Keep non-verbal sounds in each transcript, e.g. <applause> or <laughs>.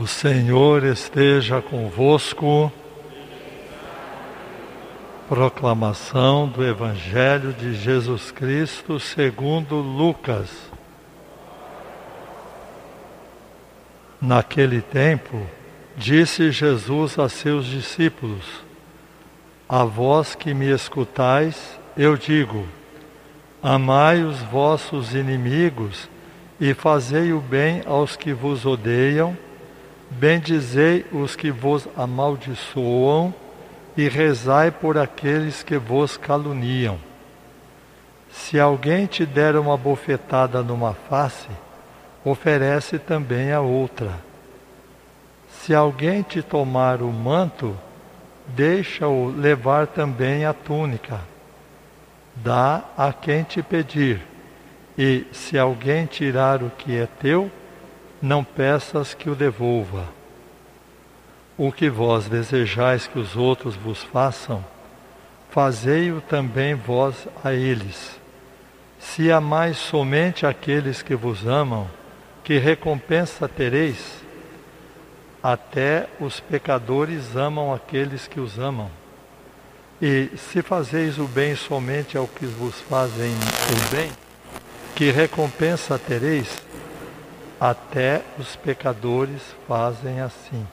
O Senhor esteja convosco. Proclamação do Evangelho de Jesus Cristo segundo Lucas. Naquele tempo, disse Jesus a seus discípulos: A vós que me escutais, eu digo: Amai os vossos inimigos e fazei o bem aos que vos odeiam, bendizei os que vos amaldiçoam e rezai por aqueles que vos caluniam. Se alguém te der uma bofetada numa face, oferece também a outra. Se alguém te tomar o manto, deixa-o levar também a túnica. Dá a quem te pedir, e se alguém tirar o que é teu, não peças que o devolva. O que vós desejais que os outros vos façam, fazei-o também vós a eles. Se amais somente aqueles que vos amam, que recompensa tereis? Até os pecadores amam aqueles que os amam. E se fazeis o bem somente ao que vos fazem o bem, que recompensa tereis? Até os pecadores fazem assim.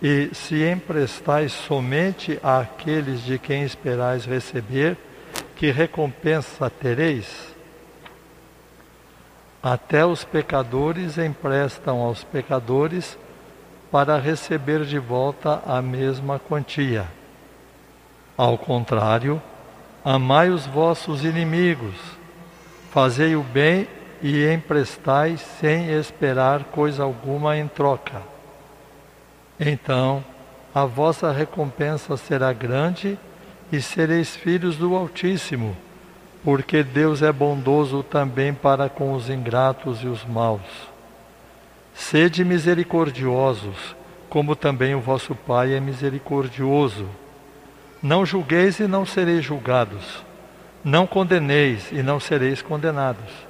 E se emprestais somente àqueles de quem esperais receber, que recompensa tereis? Até os pecadores emprestam aos pecadores para receber de volta a mesma quantia. Ao contrário, amai os vossos inimigos, fazei o bem e emprestai sem esperar coisa alguma em troca então a vossa recompensa será grande e sereis filhos do Altíssimo, porque Deus é bondoso também para com os ingratos e os maus. Sede misericordiosos, como também o vosso Pai é misericordioso. Não julgueis e não sereis julgados. Não condeneis e não sereis condenados.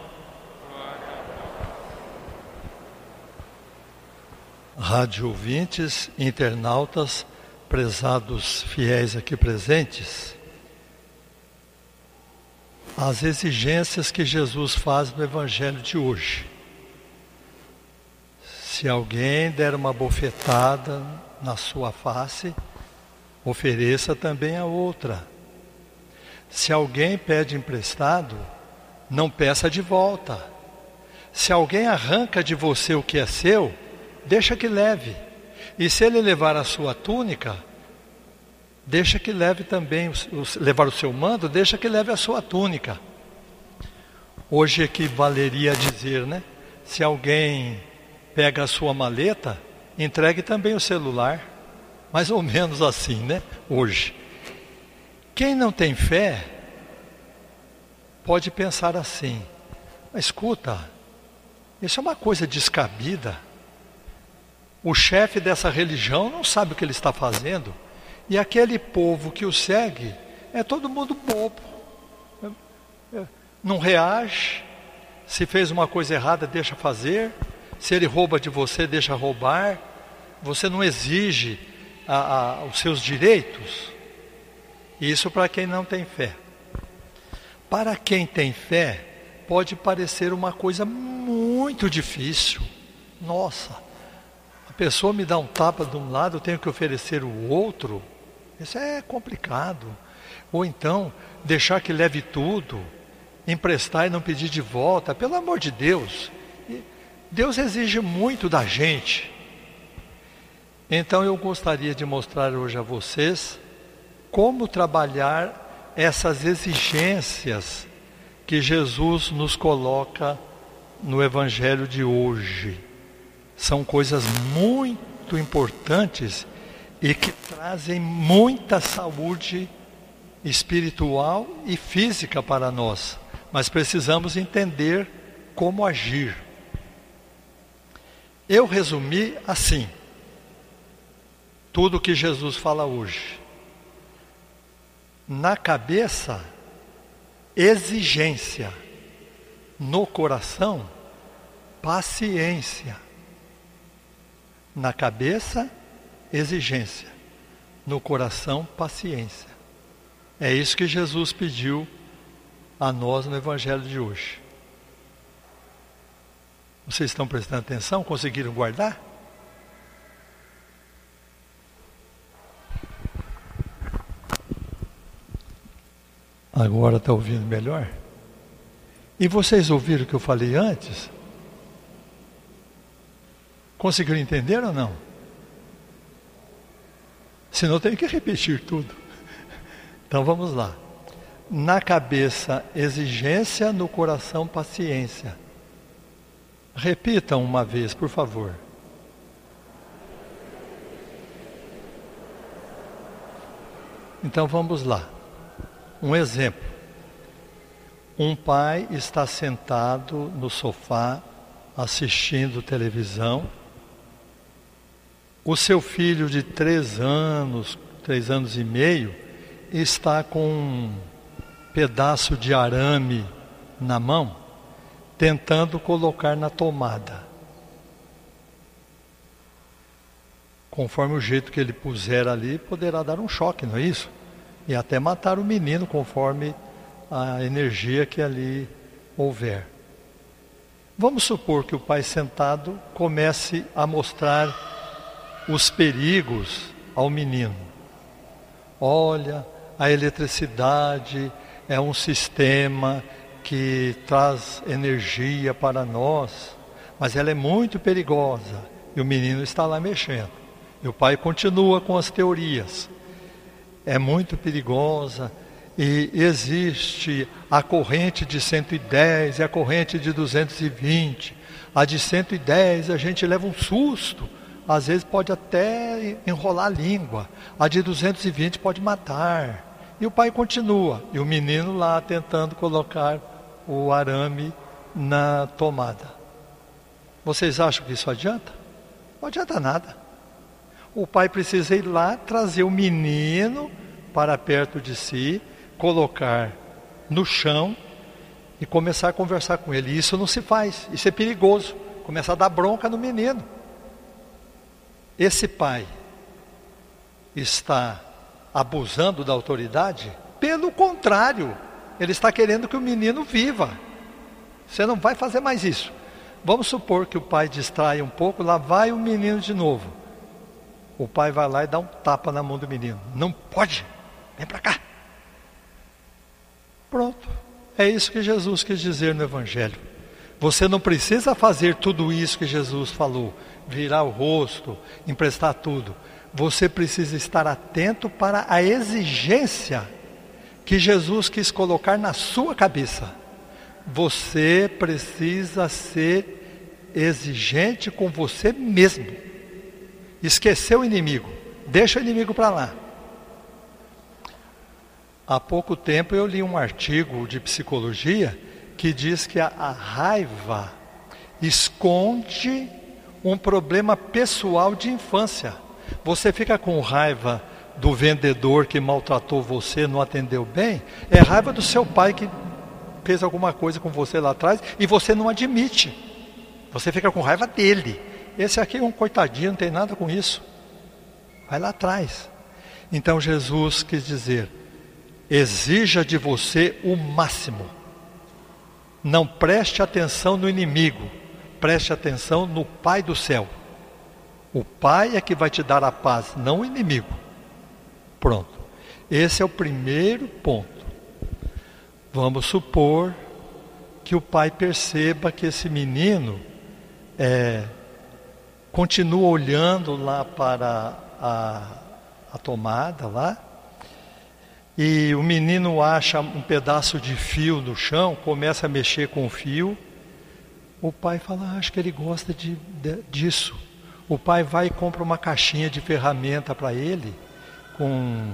Rádio ouvintes, internautas, prezados fiéis aqui presentes, as exigências que Jesus faz no Evangelho de hoje. Se alguém der uma bofetada na sua face, ofereça também a outra. Se alguém pede emprestado, não peça de volta. Se alguém arranca de você o que é seu, deixa que leve. E se ele levar a sua túnica, deixa que leve também, levar o seu mando, deixa que leve a sua túnica. Hoje equivaleria a dizer, né? Se alguém pega a sua maleta, entregue também o celular. Mais ou menos assim, né? Hoje. Quem não tem fé, pode pensar assim: escuta, isso é uma coisa descabida. O chefe dessa religião não sabe o que ele está fazendo. E aquele povo que o segue é todo mundo bobo. Não reage. Se fez uma coisa errada, deixa fazer. Se ele rouba de você, deixa roubar. Você não exige a, a, os seus direitos. Isso para quem não tem fé. Para quem tem fé, pode parecer uma coisa muito difícil. Nossa, pessoa me dá um tapa de um lado, eu tenho que oferecer o outro. Isso é complicado. Ou então, deixar que leve tudo, emprestar e não pedir de volta, pelo amor de Deus. Deus exige muito da gente. Então eu gostaria de mostrar hoje a vocês como trabalhar essas exigências que Jesus nos coloca no Evangelho de hoje são coisas muito importantes e que trazem muita saúde espiritual e física para nós, mas precisamos entender como agir. Eu resumi assim tudo que Jesus fala hoje. Na cabeça, exigência. No coração, paciência. Na cabeça, exigência. No coração, paciência. É isso que Jesus pediu a nós no Evangelho de hoje. Vocês estão prestando atenção? Conseguiram guardar? Agora está ouvindo melhor? E vocês ouviram o que eu falei antes? Conseguiram entender ou não? Senão tenho que repetir tudo. <laughs> Então vamos lá. Na cabeça, exigência, no coração, paciência. Repitam uma vez, por favor. Então vamos lá. Um exemplo. Um pai está sentado no sofá assistindo televisão. O seu filho de três anos, três anos e meio, está com um pedaço de arame na mão tentando colocar na tomada. Conforme o jeito que ele puser ali, poderá dar um choque, não é isso? E até matar o menino, conforme a energia que ali houver. Vamos supor que o pai sentado comece a mostrar os perigos ao menino. Olha, a eletricidade é um sistema que traz energia para nós, mas ela é muito perigosa. E o menino está lá mexendo. E o pai continua com as teorias. É muito perigosa e existe a corrente de 110 e a corrente de 220. A de 110 a gente leva um susto, às vezes pode até enrolar a língua. A de 220 pode matar. E o pai continua, e o menino lá tentando colocar o arame na tomada. Vocês acham que isso adianta? Não adianta nada. O pai precisa ir lá trazer o menino para perto de si, colocar no chão e começar a conversar com ele. Isso não se faz, isso é perigoso. Começar a dar bronca no menino. Esse pai está abusando da autoridade? Pelo contrário, ele está querendo que o menino viva. Você não vai fazer mais isso. Vamos supor que o pai distrai um pouco, lá vai o menino de novo. O pai vai lá e dá um tapa na mão do menino. Não pode, vem para cá. Pronto. É isso que Jesus quis dizer no Evangelho. Você não precisa fazer tudo isso que Jesus falou, virar o rosto, emprestar tudo. Você precisa estar atento para a exigência que Jesus quis colocar na sua cabeça. Você precisa ser exigente com você mesmo. Esquecer o inimigo, deixa o inimigo para lá. Há pouco tempo eu li um artigo de psicologia que diz que a, a raiva esconde um problema pessoal de infância. Você fica com raiva do vendedor que maltratou você, não atendeu bem, é raiva do seu pai que fez alguma coisa com você lá atrás e você não admite. Você fica com raiva dele. Esse aqui é um coitadinho, não tem nada com isso. Vai lá atrás. Então Jesus quis dizer: exija de você o máximo. Não preste atenção no inimigo, preste atenção no Pai do céu. O Pai é que vai te dar a paz, não o inimigo. Pronto. Esse é o primeiro ponto. Vamos supor que o pai perceba que esse menino é, continua olhando lá para a, a tomada lá, e o menino acha um pedaço de fio no chão, começa a mexer com o fio. O pai fala: ah, Acho que ele gosta de, de, disso. o pai vai e compra uma caixinha de ferramenta para ele, com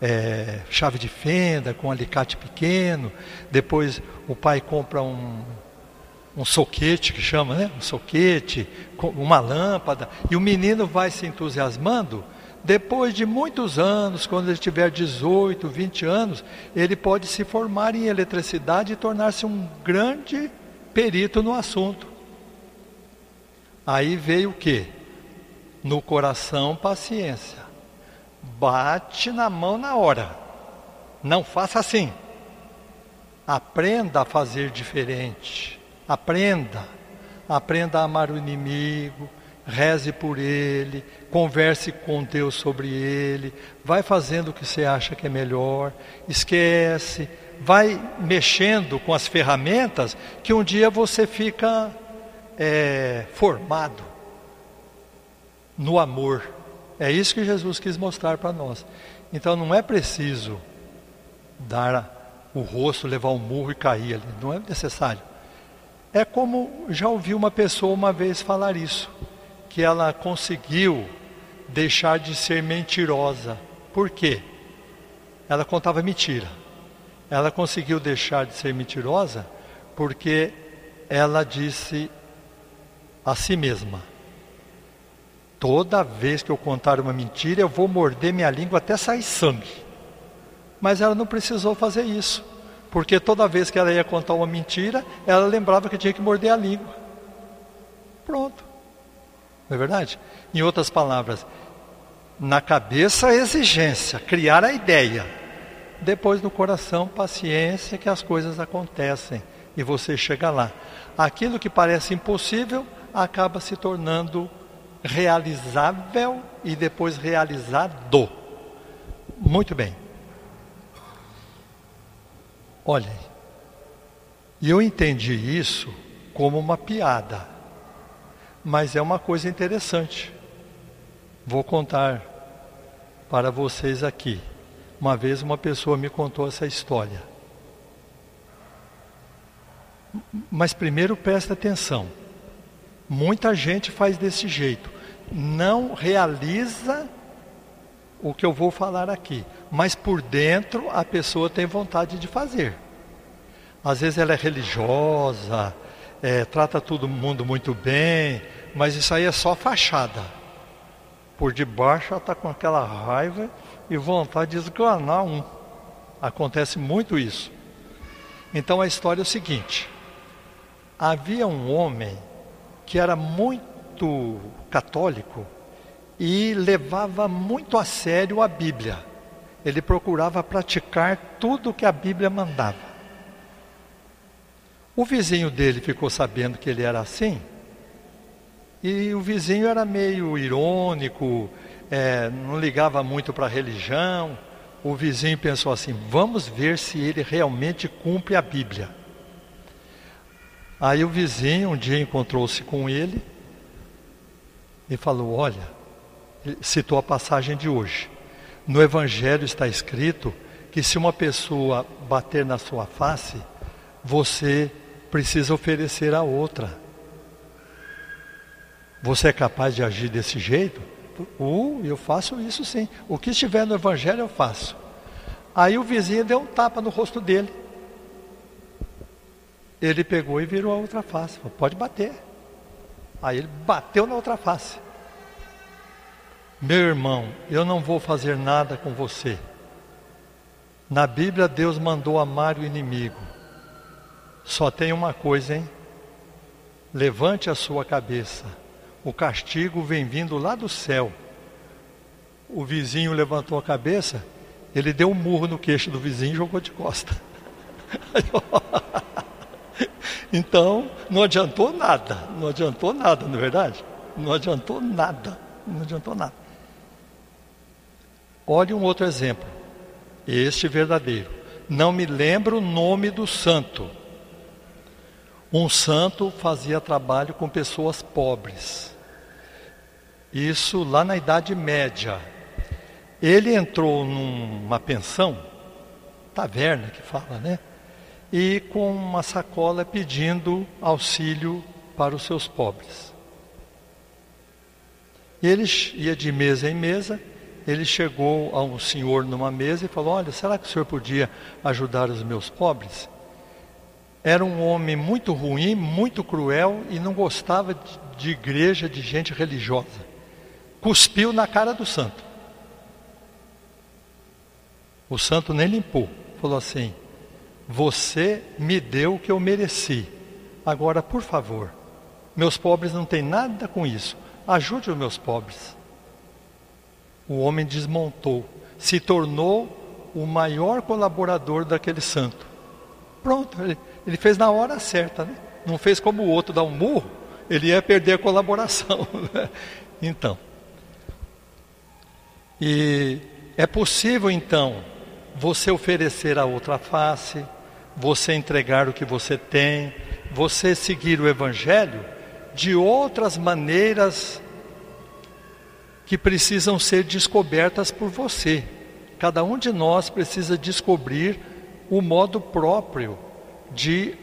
é, chave de fenda, com alicate pequeno. Depois o pai compra um, um soquete, que chama, né? Um soquete, uma lâmpada. E o menino vai se entusiasmando. Depois de muitos anos, quando ele tiver 18, 20 anos, ele pode se formar em eletricidade e tornar-se um grande perito no assunto. Aí veio o que? No coração, paciência. Bate na mão na hora. Não faça assim. Aprenda a fazer diferente. Aprenda. Aprenda a amar o inimigo. Reze por ele. Converse com Deus sobre ele. Vai fazendo o que você acha que é melhor. Esquece. Vai mexendo com as ferramentas que um dia você fica é, formado no amor. É isso que Jesus quis mostrar para nós. Então não é preciso dar o rosto, levar um murro e cair ali. Não é necessário. É como já ouvi uma pessoa uma vez falar isso, que ela conseguiu deixar de ser mentirosa. Por quê? Ela contava mentira. Ela conseguiu deixar de ser mentirosa porque ela disse a si mesma: Toda vez que eu contar uma mentira, eu vou morder minha língua até sair sangue. Mas ela não precisou fazer isso, porque toda vez que ela ia contar uma mentira, ela lembrava que tinha que morder a língua. Pronto. Não é verdade? Em outras palavras, na cabeça a exigência, criar a ideia. Depois no coração, paciência que as coisas acontecem e você chega lá. Aquilo que parece impossível acaba se tornando realizável e depois realizado. Muito bem. Olhem, eu entendi isso como uma piada, mas é uma coisa interessante. Vou contar para vocês aqui. Uma vez uma pessoa me contou essa história. Mas primeiro presta atenção. Muita gente faz desse jeito não realiza o que eu vou falar aqui, mas por dentro a pessoa tem vontade de fazer. Às vezes ela é religiosa, é, trata todo mundo muito bem, mas isso aí é só fachada. Por debaixo ela está com aquela raiva e vontade de esganar um. Acontece muito isso. Então a história é o seguinte: havia um homem que era muito católico e levava muito a sério a Bíblia. Ele procurava praticar tudo o que a Bíblia mandava. O vizinho dele ficou sabendo que ele era assim, e o vizinho era meio irônico, é, não ligava muito para a religião. O vizinho pensou assim: vamos ver se ele realmente cumpre a Bíblia. Aí o vizinho um dia encontrou-se com ele e falou: Olha, citou a passagem de hoje. No Evangelho está escrito que se uma pessoa bater na sua face, você precisa oferecer a outra. Você é capaz de agir desse jeito? Uh, eu faço isso sim. O que estiver no Evangelho eu faço. Aí o vizinho deu um tapa no rosto dele. Ele pegou e virou a outra face. Falou, pode bater. Aí ele bateu na outra face. Meu irmão, eu não vou fazer nada com você. Na Bíblia, Deus mandou amar o inimigo. Só tem uma coisa, hein? Levante a sua cabeça. O castigo vem vindo lá do céu. O vizinho levantou a cabeça, ele deu um murro no queixo do vizinho e jogou de costa. <laughs> Então, não adiantou nada, não adiantou nada, não é verdade? Não adiantou nada, não adiantou nada. Olhe um outro exemplo, este verdadeiro. Não me lembro o nome do santo. Um santo fazia trabalho com pessoas pobres. Isso lá na Idade Média. Ele entrou numa pensão, taverna que fala, né? e com uma sacola pedindo auxílio para os seus pobres. Ele ia de mesa em mesa, ele chegou a um senhor numa mesa e falou: Olha, será que o senhor podia ajudar os meus pobres? Era um homem muito ruim, muito cruel e não gostava de, de igreja, de gente religiosa. Cuspiu na cara do santo. O santo nem limpou. Falou assim: Você me deu o que eu mereci. Agora, por favor, meus pobres não têm nada com isso. Ajude os meus pobres. O homem desmontou, se tornou o maior colaborador daquele santo. Pronto, ele, ele fez na hora certa, né? Não fez como o outro dar um murro, ele ia perder a colaboração. <laughs> Né? Então, e é possível então você oferecer a outra face, você entregar o que você tem, você seguir o Evangelho de outras maneiras que precisam ser descobertas por você. Cada um de nós precisa descobrir o modo próprio de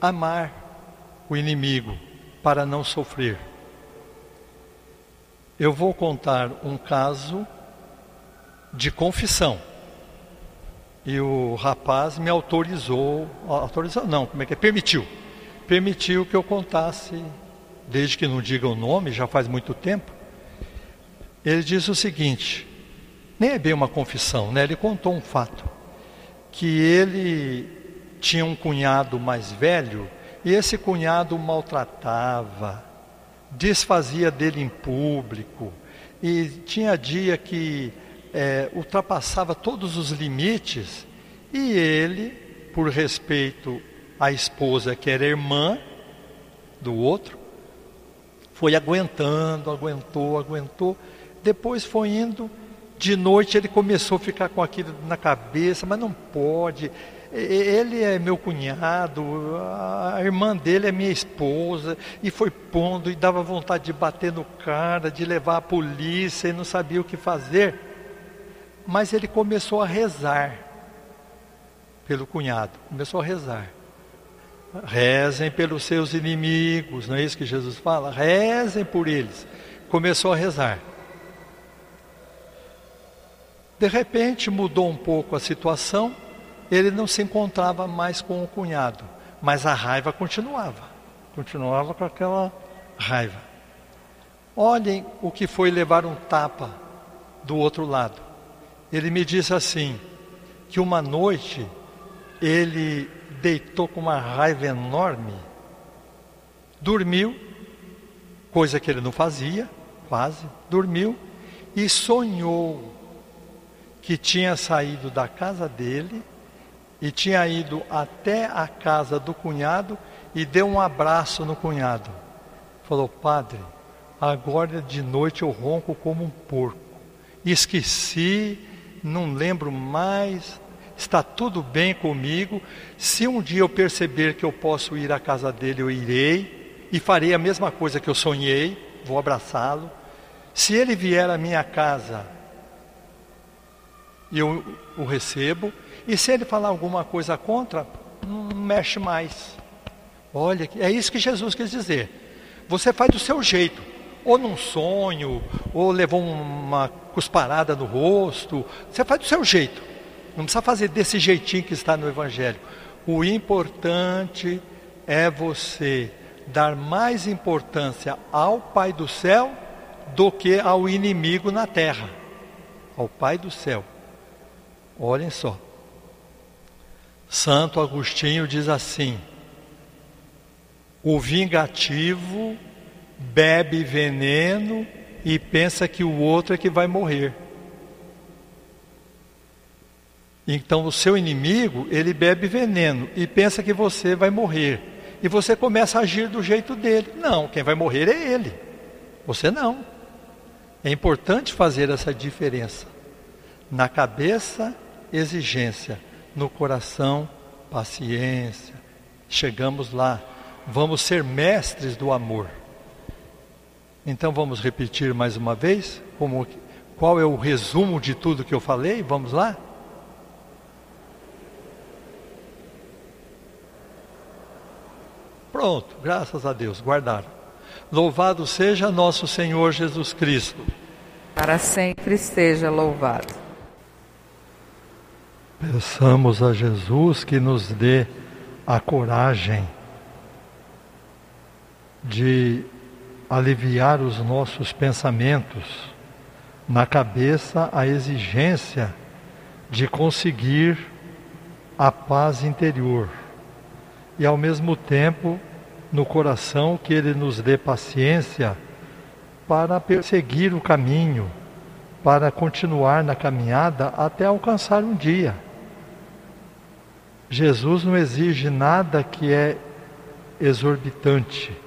amar o inimigo para não sofrer. Eu vou contar um caso de confissão. E o rapaz me autorizou, autorizou não, como é que é? Permitiu. Permitiu que eu contasse, desde que não diga o nome, já faz muito tempo. Ele diz o seguinte, nem é bem uma confissão, né? Ele contou um fato que ele tinha um cunhado mais velho e esse cunhado maltratava, desfazia dele em público e tinha dia que é, ultrapassava todos os limites e ele, por respeito à esposa que era irmã do outro, foi aguentando, aguentou, aguentou. Depois foi indo, de noite ele começou a ficar com aquilo na cabeça, mas não pode. Ele é meu cunhado, a irmã dele é minha esposa, e foi pondo e dava vontade de bater no cara, de levar a polícia e não sabia o que fazer mas ele começou a rezar pelo cunhado, começou a rezar. Rezem pelos seus inimigos, não é isso que Jesus fala? Rezem por eles. Começou a rezar. De repente mudou um pouco a situação, ele não se encontrava mais com o cunhado, mas a raiva continuava, continuava com aquela raiva. Olhem o que foi levar um tapa do outro lado ele me disse assim: que uma noite ele deitou com uma raiva enorme, dormiu, coisa que ele não fazia, quase, dormiu e sonhou que tinha saído da casa dele e tinha ido até a casa do cunhado e deu um abraço no cunhado. Falou, padre, agora de noite eu ronco como um porco. Esqueci não lembro mais, está tudo bem comigo. Se um dia eu perceber que eu posso ir à casa dele, eu irei e farei a mesma coisa que eu sonhei, vou abraçá-lo. Se ele vier à minha casa, eu o recebo. E se ele falar alguma coisa contra, não mexe mais. Olha, é isso que Jesus quis dizer. Você faz do seu jeito ou num sonho, ou levou uma cusparada no rosto. Você faz do seu jeito. Não precisa fazer desse jeitinho que está no Evangelho. O importante é você dar mais importância ao Pai do céu do que ao inimigo na terra. Ao Pai do céu. Olhem só. Santo Agostinho diz assim: o vingativo bebe veneno e pensa que o outro é que vai morrer. Então o seu inimigo, ele bebe veneno e pensa que você vai morrer. E você começa a agir do jeito dele. Não, quem vai morrer é ele. Você não. É importante fazer essa diferença. Na cabeça, exigência. No coração, paciência. Chegamos lá. Vamos ser mestres do amor. Então vamos repetir mais uma vez como, qual é o resumo de tudo que eu falei? Vamos lá? Pronto, graças a Deus, guardaram. Louvado seja nosso Senhor Jesus Cristo. Para sempre esteja louvado. Peçamos a Jesus que nos dê a coragem de aliviar os nossos pensamentos, na cabeça a exigência de conseguir a paz interior e ao mesmo tempo no coração que ele nos dê paciência para perseguir o caminho, para continuar na caminhada até alcançar um dia. Jesus não exige nada que é exorbitante.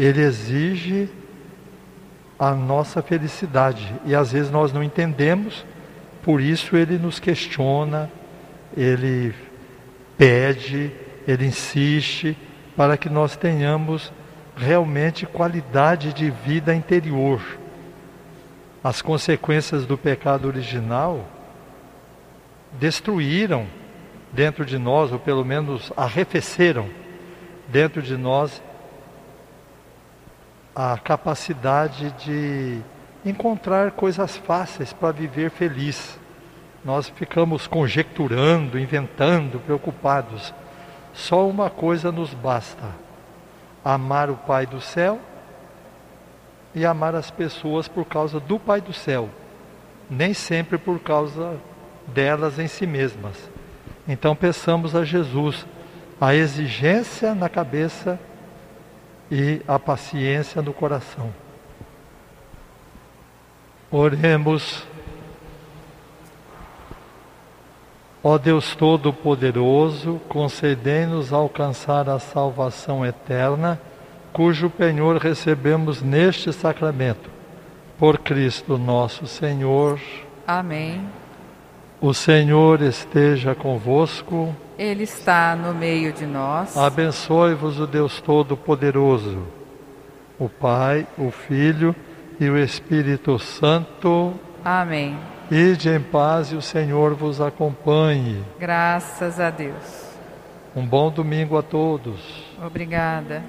Ele exige a nossa felicidade e às vezes nós não entendemos, por isso ele nos questiona, ele pede, ele insiste para que nós tenhamos realmente qualidade de vida interior. As consequências do pecado original destruíram dentro de nós, ou pelo menos arrefeceram dentro de nós, a capacidade de encontrar coisas fáceis para viver feliz. Nós ficamos conjecturando, inventando, preocupados. Só uma coisa nos basta: amar o Pai do céu e amar as pessoas por causa do Pai do céu, nem sempre por causa delas em si mesmas. Então peçamos a Jesus a exigência na cabeça e a paciência no coração. Oremos. Ó Deus Todo-Poderoso, concedei-nos alcançar a salvação eterna, cujo penhor recebemos neste sacramento. Por Cristo nosso Senhor. Amém. O Senhor esteja convosco. Ele está no meio de nós. Abençoe-vos o Deus Todo-Poderoso, o Pai, o Filho e o Espírito Santo. Amém. Ide em paz e o Senhor vos acompanhe. Graças a Deus. Um bom domingo a todos. Obrigada.